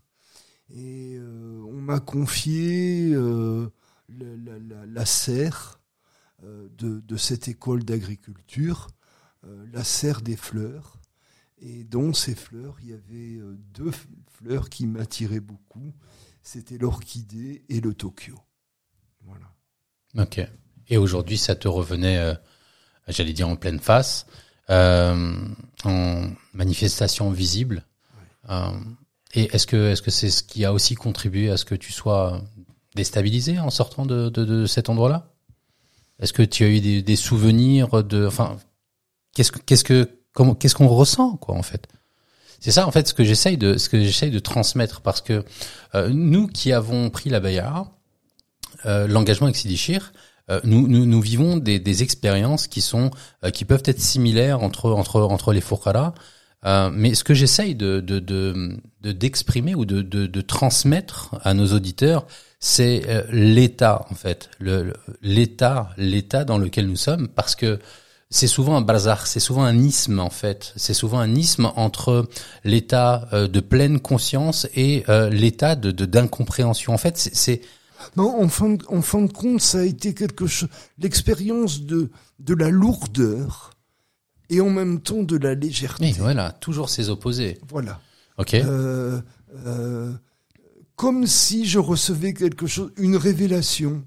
Et on m'a confié la, serre de, de cette école d'agriculture, euh, la serre des fleurs. Et dans ces fleurs, il y avait euh, deux fleurs qui m'attiraient beaucoup. C'était l'orchidée et le Tokyo. Voilà. ok. Et aujourd'hui, ça te revenait, euh, j'allais dire en pleine face, euh, en manifestation visible. Euh, et est-ce que est-ce que c'est ce qui a aussi contribué à ce que tu sois déstabilisé en sortant de, de, de cet endroit-là? Est-ce que tu as eu des, souvenirs de, enfin, qu'est-ce que qu'est-ce que comment qu'est-ce qu'on ressent quoi en fait? C'est ça en fait ce que j'essaye de ce que j'essaye de transmettre parce que euh, nous qui avons pris la Bayard, euh, l'engagement avec Sidi Chir, euh, nous, nous, nous vivons des, des expériences qui sont euh, qui peuvent être similaires entre entre entre les Foukhara. Euh, mais ce que j'essaye de de de- d'exprimer ou de, de de transmettre à nos auditeurs, c'est euh, l'état en fait, le le- l'état l'état dans lequel nous sommes, parce que c'est souvent un bazar, c'est souvent un isme en fait, c'est souvent un isme entre l'état euh, de pleine conscience et euh, l'état de de- d'incompréhension. En fait, c'est- c'est Non, en fin, de, en fin de compte, ça a été quelque chose, l'expérience de, de la lourdeur et en même temps de la légèreté. Oui, voilà, toujours ces opposés. Voilà. Ok. Euh, euh, comme si je recevais quelque chose, une révélation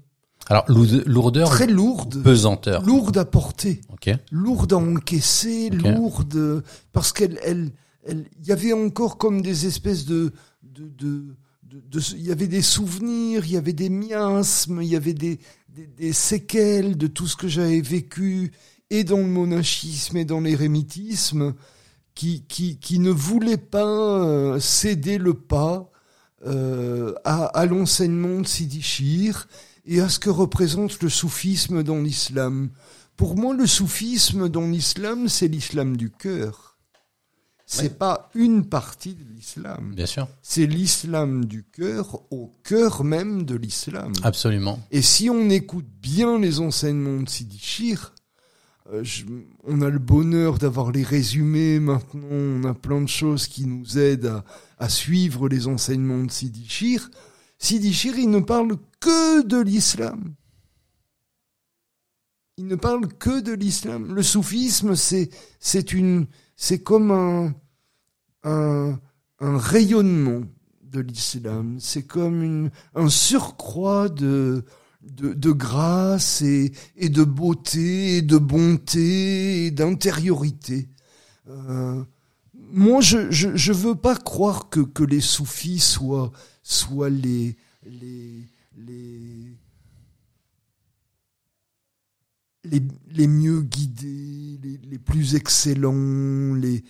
Alors lourde- lourdeur, très lourde, pesanteur. lourde à porter, Ok. lourde à encaisser, Ok. lourde parce qu'elle, elle, elle, il y avait encore comme des espèces de, de, de, de, il y avait des souvenirs, il y avait des miasmes, il y avait des, des, des séquelles de tout ce que j'avais vécu et dans le monachisme et dans l'érémitisme qui, qui, qui ne voulaient pas euh, céder le pas euh, à, à l'enseignement de Sidi Chir et à ce que représente le soufisme dans l'islam. Pour moi, le soufisme dans l'islam, c'est l'islam du cœur. C'est Ouais. pas une partie de l'islam. Bien sûr. C'est l'islam du cœur au cœur même de l'islam. Absolument. Et si on écoute bien les enseignements de Sidi Chir, euh, je- on a le bonheur d'avoir les résumés maintenant, on a plein de choses qui nous aident à, à suivre les enseignements de Sidi Chir. Sidi Chir, il ne parle que de l'islam. Il ne parle que de l'islam. Le soufisme, c'est, c'est une, c'est comme un, un, rayonnement de l'islam. C'est comme une, un surcroît de, de, de grâce et, et de beauté et de bonté et d'intériorité. Euh, moi, je, je, je veux pas croire que, que les soufis soient, soient les, les, les, les, mieux guidés, les, les plus excellents, les,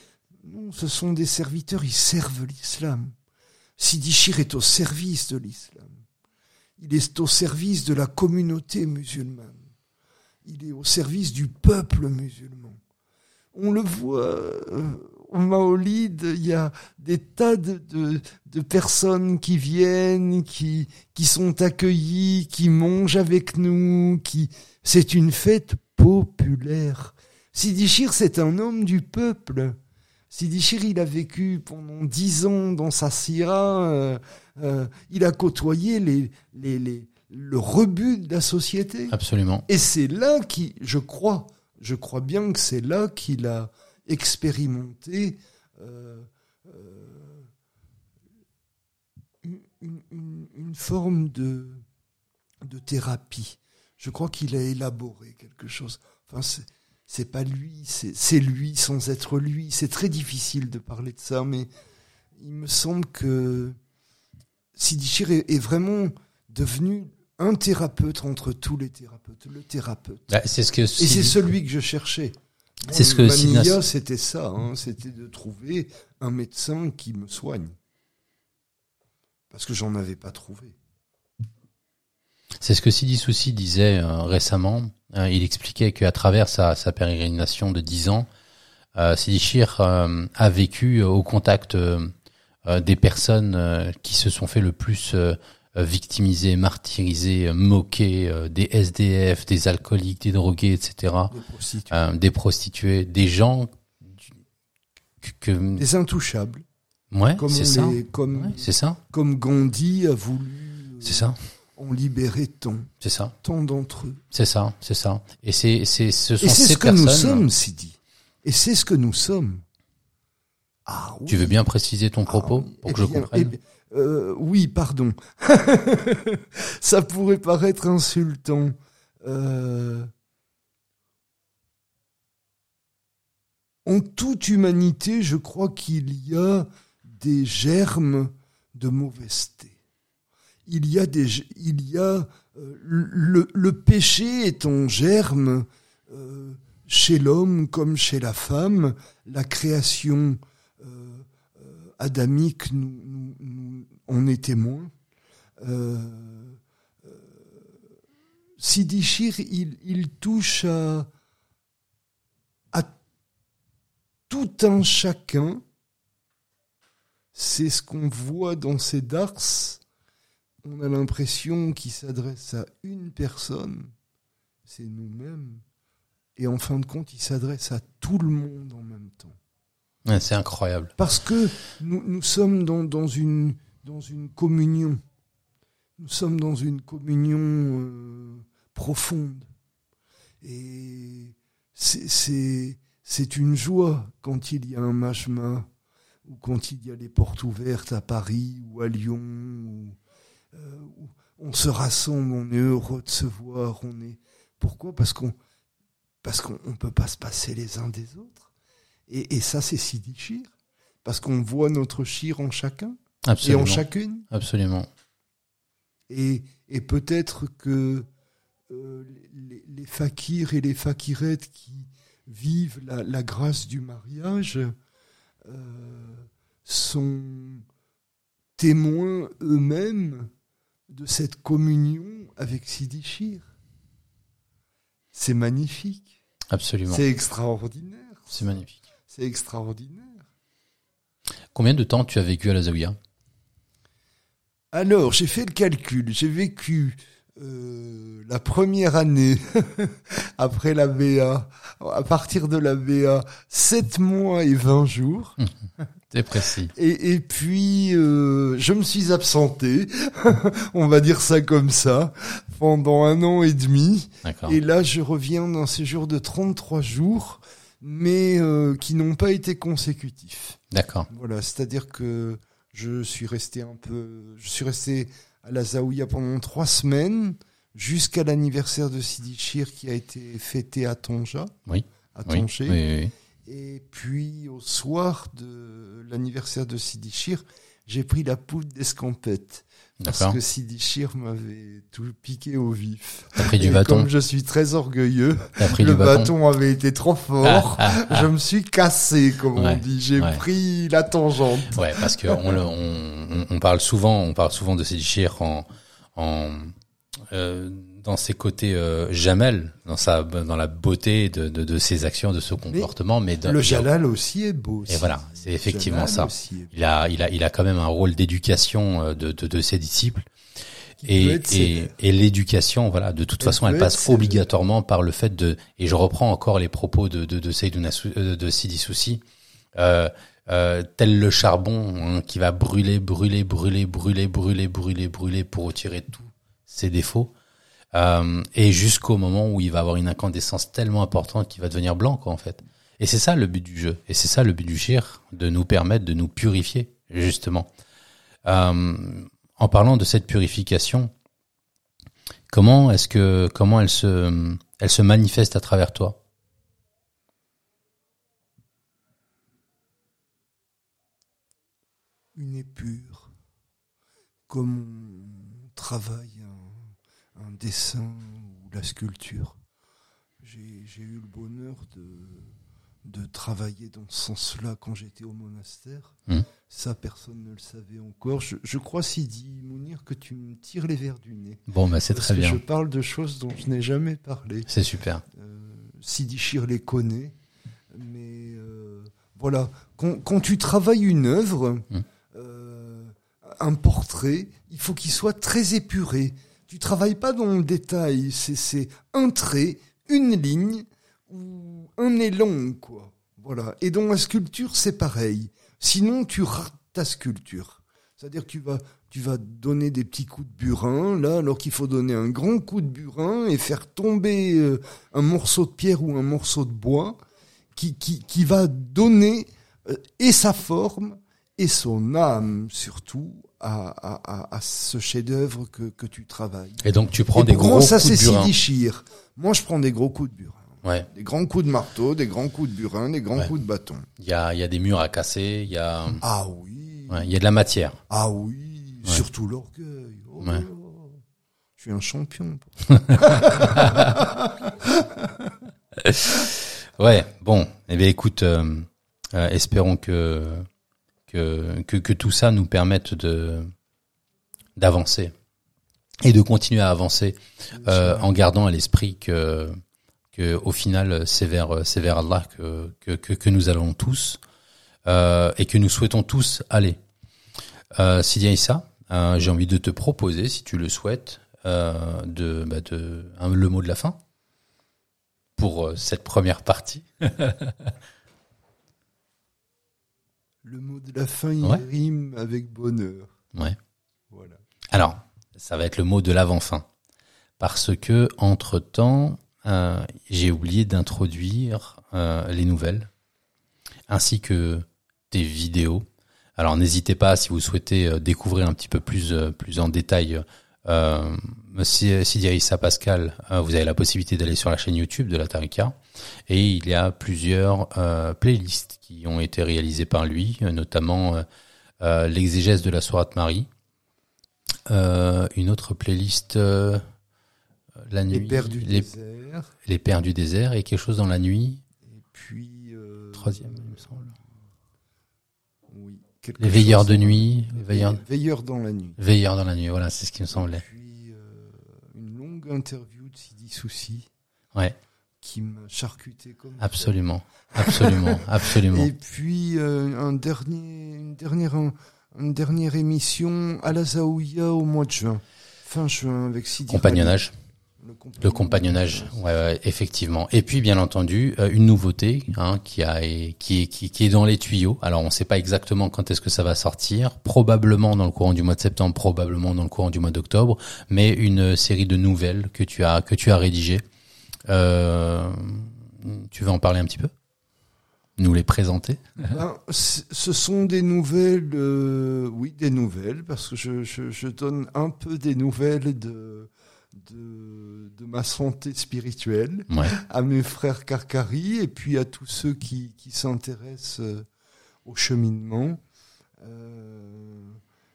non, ce sont des serviteurs, ils servent l'islam. Sidi Chir est au service de l'islam. Il est au service de la communauté musulmane. Il est au service du peuple musulman. On le voit euh, au Maolid, il y a des tas de, de, de personnes qui viennent, qui, qui sont accueillies, qui mangent avec nous, qui, c'est une fête populaire. Sidi Chir, c'est un homme du peuple. Sidi Chir, il a vécu pendant dix ans dans sa syrah. euh, euh, il a côtoyé les, les, les, le rebut de la société. Absolument. Et c'est là qui, je crois, je crois bien que c'est là qu'il a expérimenté euh, euh, une, une- une forme de, de thérapie. Je crois qu'il a élaboré quelque chose. Enfin, c'est, pas lui, c'est, lui sans être lui. C'est très difficile de parler de ça, mais il me semble que Sidi Chir est, est vraiment devenu un thérapeute entre tous les thérapeutes, le thérapeute. Bah, c'est ce que Et c'est celui que je cherchais. C'est ce que ma Sidnas- nia, c'était ça, hein, c'était de trouver un médecin qui me soigne. Parce que j'en avais pas trouvé. C'est ce que Sidi Soussi disait euh, récemment. Euh, il expliquait qu'à travers sa, sa pérégrination de 10 ans, euh, Sidi Chir a vécu au contact des personnes qui se sont fait le plus euh, victimiser, martyriser, euh, moquer, euh, des SDF, des alcooliques, des drogués, etc., Des prostituées. des prostituées, des gens que, Des intouchables. ouais, Comme, c'est on ça, comme, Ouais, c'est ça, comme Gandhi a voulu c'est ça, en libérer tant, c'est ça, tant d'entre eux. c'est ça, c'est ça. Et c'est, c'est, ce sont Et c'est ces ce que nous sommes, Sidi. Et c'est ce que nous sommes. Ah, oui. Tu veux bien préciser ton propos Ah oui, pour eh que je comprenne eh euh, Oui, pardon. *laughs* Ça pourrait paraître insultant. Euh, En toute humanité, je crois qu'il y a des germes de mauvaiseté. Il y a des, il y a euh, le, péché est en germe chez l'homme comme chez la femme. La création adamique nous en est témoin. Euh, euh, Sidi Chir, il, il touche à, à tout un chacun. C'est ce qu'on voit dans ces dars. On a l'impression qu'il s'adresse à une personne, c'est nous-mêmes. Et en fin de compte, il s'adresse à tout le monde en même temps. Ouais, C'est incroyable. Parce que nous, nous sommes dans, dans, une, dans une communion. nous sommes dans une communion euh, profonde. Et c'est- une joie quand il y a un majma ou quand il y a les portes ouvertes à Paris ou à Lyon. Euh, où on se rassemble, on est heureux de se voir. On est pourquoi? Parce qu'on parce on peut pas se passer les uns des autres. Et, et ça, c'est Sidi Chir. Parce qu'on voit notre Chir en chacun et Absolument. en chacune. Absolument. Et, et peut-être que euh, les, les fakirs et les fakirettes qui vivent la, la grâce du mariage euh, sont témoins eux-mêmes de cette communion avec Sidi Chir. C'est magnifique. Absolument. C'est extraordinaire. C'est magnifique. C'est extraordinaire. Combien de temps tu as vécu à la Zawiya Alors, j'ai fait le calcul. J'ai vécu euh, la première année *laughs* après la BA, à partir de la BA, 7 mois et 20 jours. C'est précis. *laughs* Et, et puis, euh, je me suis absenté, *laughs* on va dire ça comme ça, pendant un an et demi. D'accord. Et là, je reviens d'un séjour de 33 jours, mais euh, qui n'ont pas été consécutifs. D'accord. Voilà, c'est-à-dire que je suis resté un peu, je suis resté à la Zaouia pendant trois semaines jusqu'à l'anniversaire de Sidi Chir qui a été fêté à Tonja, Oui. à Oui. Tanger. oui, oui. Et puis au soir de l'anniversaire de Sidi Chir, j'ai pris la poudre d'escampette parce que Sidi Chir m'avait tout piqué au vif. T'as pris du Et bâton. comme je suis très orgueilleux, pris le du bâton. bâton avait été trop fort. Ah, ah, Je me suis cassé, comme Ouais, on dit. J'ai ouais. pris la tangente. Ouais, parce que on, le- on, on- parle souvent, on parle souvent de Sidi Chir en, en euh, dans ses côtés euh, Jamel, dans sa dans la beauté de, de, de ses actions, de ce comportement, mais, dans- Le Jalal aussi est beau. Et voilà, c'est effectivement Jalal ça. Il a, il a, il a quand même un rôle d'éducation euh, de, de, de ses disciples. Et, et, et l'éducation, voilà, de toute façon, elle passe obligatoirement par le fait de, et je reprends encore les propos de, de, de Seydouna euh, de Sidi Soussi, euh, euh, tel le charbon hein, qui va brûler, brûler, brûler, brûler, brûler, brûler, brûler pour retirer tous ses défauts. Euh, et jusqu'au moment où il va avoir une incandescence tellement importante qu'il va devenir blanc, quoi, en fait. Et c'est ça le but du jeu. Et c'est ça le but du shir, de nous permettre de nous purifier, justement. Euh, en parlant de cette purification, comment est-ce que, comment elle se, elle se manifeste à travers toi? Une épure. Comme on travaille dessin ou la sculpture. J'ai eu le bonheur de, de travailler dans ce sens-là quand j'étais au monastère. Mhm. Ça, personne ne le savait encore. Je, je crois, Sidi Mounir, que tu me tires les verres du nez. Bon, bah, c'est très que bien. je parle de choses dont je n'ai jamais parlé. C'est super. Euh, Sidi Chir les connaît, mais euh, voilà. Quand, quand tu travailles une œuvre, Mm. euh, un portrait, il faut qu'il soit très épuré. Tu travailles pas dans le détail, c'est un trait, une ligne ou un élan, quoi. Voilà. Et dans la sculpture, c'est pareil. Sinon, tu rates ta sculpture. C'est-à-dire que tu vas, tu vas donner des petits coups de burin, là, alors qu'il faut donner un grand coup de burin et faire tomber euh, un morceau de pierre ou un morceau de bois qui, qui, qui va donner euh, et sa forme et son âme, surtout, à, à, à, à ce chef-d'œuvre que, que tu travailles. Et donc, tu prends et des gros ça, coups de c'est burin. Sidi Chir. Moi, je prends des gros coups de burin. Ouais. Des grands coups de marteau, des grands coups de burin, des grands Ouais. coups de bâton. Il y a, y a des murs à casser, il y a, Ah oui. ouais, il y a de la matière. Ah oui. Surtout l'orgueil. Oh. Je suis un champion. *laughs* Ouais, bon, eh bien écoute, euh, euh, espérons que, que que que tout ça nous permette de d'avancer et de continuer à avancer euh, en gardant à l'esprit que que au final c'est vers c'est vers Allah que que que, nous allons tous euh, et que nous souhaitons tous aller. Euh, Sidi Issa, euh, j'ai envie de te proposer, si tu le souhaites, euh, de, bah, de le mot de la fin pour cette première partie. *laughs* Le mot de la fin, il Ouais. rime avec bonheur. Ouais. Voilà. Alors, Ça va être le mot de l'avant-fin. Parce que, entre-temps, euh, j'ai oublié d'introduire euh, les nouvelles, ainsi que des vidéos. Alors n'hésitez pas, si vous souhaitez euh, découvrir un petit peu plus, plus en détail euh, Sidi Aïssa Pascal, vous avez la possibilité d'aller sur la chaîne YouTube de la Tarika. Et il y a plusieurs playlists qui ont été réalisées par lui, notamment l'exégèse de la Sourate Marie, une autre playlist la nuit. Les Pères du désert. Les Pères du désert et quelque chose dans la nuit. Et puis. Euh, Troisième, Les veilleurs de nuit. Les veilleurs... veilleurs dans la nuit. Veilleurs dans la nuit, voilà, c'est ce qui me semblait. Et puis, euh, une longue interview de Sidi Souci. Ouais. Qui m'a charcuté comme Absolument, absolument, *laughs* absolument. Et puis euh, un dernier, une dernière, une dernière émission à la Zaouia au mois de juin, fin juin avec Sidi. Compagnonnage. Le compagnonnage, ouais, ouais, effectivement. Et puis, bien entendu, euh, une nouveauté hein, qui, a, qui, qui, qui est dans les tuyaux. Alors, on ne sait pas exactement quand est-ce que ça va sortir. Probablement dans le courant du mois de septembre, probablement dans le courant du mois d'octobre. Mais une série de nouvelles que tu as que tu as rédigées. Euh, tu veux en parler un petit peu? Nous les présenter? Ben, Ce sont des nouvelles, euh, oui, des nouvelles, parce que je, je, je donne un peu des nouvelles de de, de ma santé spirituelle, à mes frères Karkari et puis à tous ceux qui, qui s'intéressent euh, au cheminement. Euh,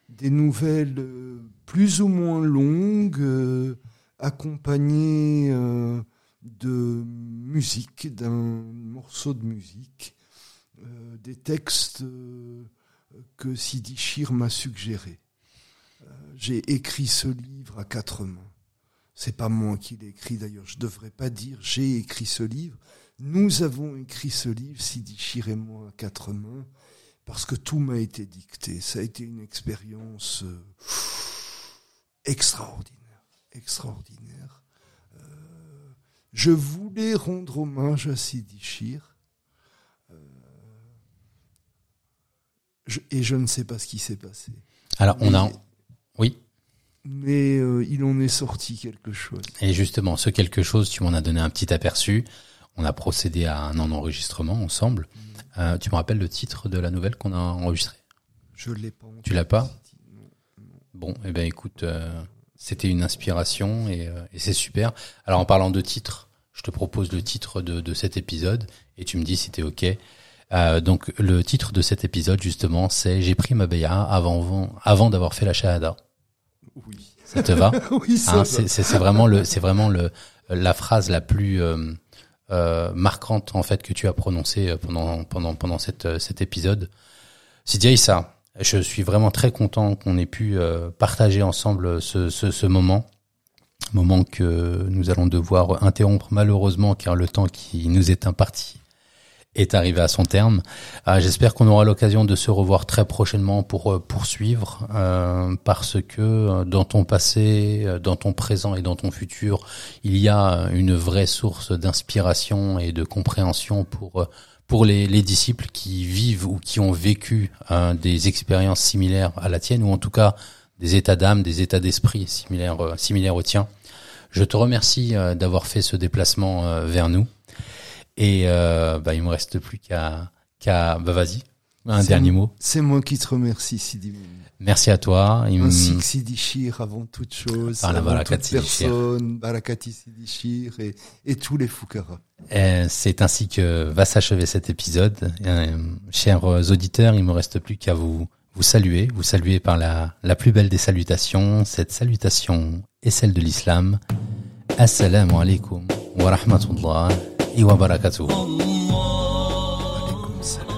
des nouvelles euh, plus ou moins longues, euh, accompagnées euh, de musique, d'un morceau de musique, des textes que Sidi Shir m'a suggérés. J'ai écrit ce livre à quatre mains. C'est pas moi qui l'ai écrit d'ailleurs. Je devrais pas dire j'ai écrit ce livre. Nous avons écrit ce livre, Sidi Chir et moi, à quatre mains, parce que tout m'a été dicté. Ça a été une expérience euh, extraordinaire, extraordinaire. Euh, je voulais rendre hommage à Sidi Chir. Euh, et je ne sais pas ce qui s'est passé. Alors, on a. Oui mais euh, il en est sorti quelque chose. Et justement, ce quelque chose, tu m'en as donné un petit aperçu. On a procédé à un enregistrement ensemble. Mm. Euh, tu me rappelles le titre de la nouvelle qu'on a enregistrée? Je l'ai pas. Tu l'as pas? Bon, eh ben écoute, euh, c'était une inspiration et, euh, et c'est super. Alors en parlant de titre, je te propose le titre de, de cet épisode et tu me dis si t'es ok. Euh, donc le titre de cet épisode justement, c'est J'ai pris ma béa avant avant d'avoir fait la shahada. Oui. Ça te va *laughs* Oui, ça hein, C'est vraiment le, c'est vraiment le, la phrase la plus euh, euh, marquante en fait que tu as prononcée euh, pendant pendant pendant cette, euh, cet épisode. C'est ça. Je suis vraiment très content qu'on ait pu euh, partager ensemble ce, ce, ce moment moment que nous allons devoir interrompre malheureusement car le temps qui nous est imparti est arrivé à son terme. Euh, J'espère qu'on aura l'occasion de se revoir très prochainement pour euh, poursuivre, euh, parce que euh, dans ton passé, dans ton présent et dans ton futur, il y a une vraie source d'inspiration et de compréhension pour pour les, les, disciples qui vivent ou qui ont vécu des expériences similaires à la tienne, ou en tout cas des états d'âme, des états d'esprit similaires similaires aux tiens. Je te remercie d'avoir fait ce déplacement vers nous. Et euh, bah, il me reste plus qu'à qu'à bah vas-y un dernier mot. C'est moi qui te remercie Sidi. Merci à toi. Il Ainsi que Sidi Shir avant toute chose, Par la avant toute personne, Barakati Sidi Shir et, et tous les Fukara. C'est ainsi que va s'achever cet épisode. Euh, chers auditeurs, il me reste plus qu'à vous vous saluer, vous saluer par la, la plus belle des salutations. Cette salutation est celle de l'islam. Assalamu alaikum wa rahmatullah. warahmatullahi wabarakatuh. Waalaikumsalam.